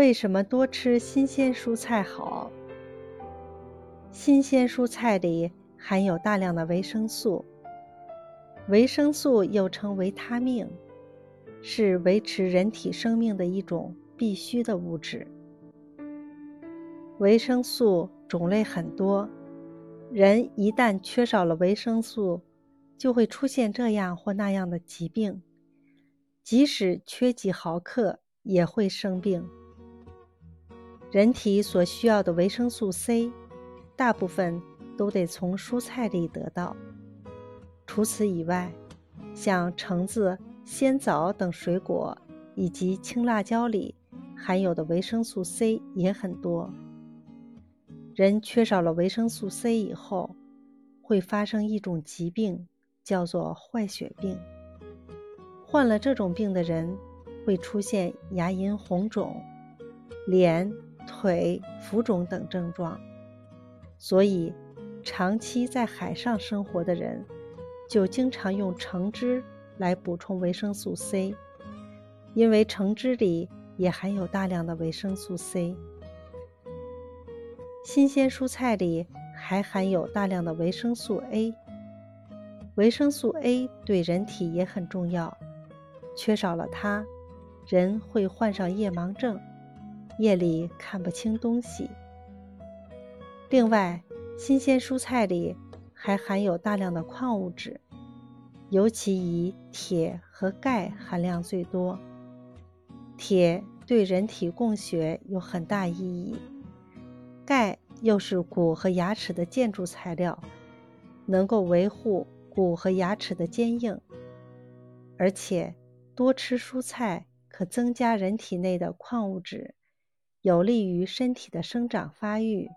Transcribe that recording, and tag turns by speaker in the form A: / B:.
A: 为什么多吃新鲜蔬菜好？新鲜蔬菜里含有大量的维生素，维生素又称维他命，是维持人体生命的一种必需的物质。维生素种类很多，人一旦缺少了维生素，就会出现这样或那样的疾病，即使缺几毫克也会生病。人体所需要的维生素 C。大部分都得从蔬菜里得到。除此以外，像橙子、鲜枣等水果以及青辣椒里含有的维生素 C 也很多。人缺少了维生素 C 以后，会发生一种疾病，叫做坏血病。患了这种病的人会出现牙龈红肿、脸、腿浮肿等症状。所以，长期在海上生活的人，就经常用橙汁来补充维生素 C，因为橙汁里也含有大量的维生素 C。新鲜蔬菜里还含有大量的维生素 A，维生素 A 对人体也很重要，缺少了它，人会患上夜盲症，夜里看不清东西。另外，新鲜蔬菜里还含有大量的矿物质，尤其以铁和钙含量最多。铁对人体供血有很大意义，钙又是骨和牙齿的建筑材料，能够维护骨和牙齿的坚硬。而且，多吃蔬菜可增加人体内的矿物质，有利于身体的生长发育。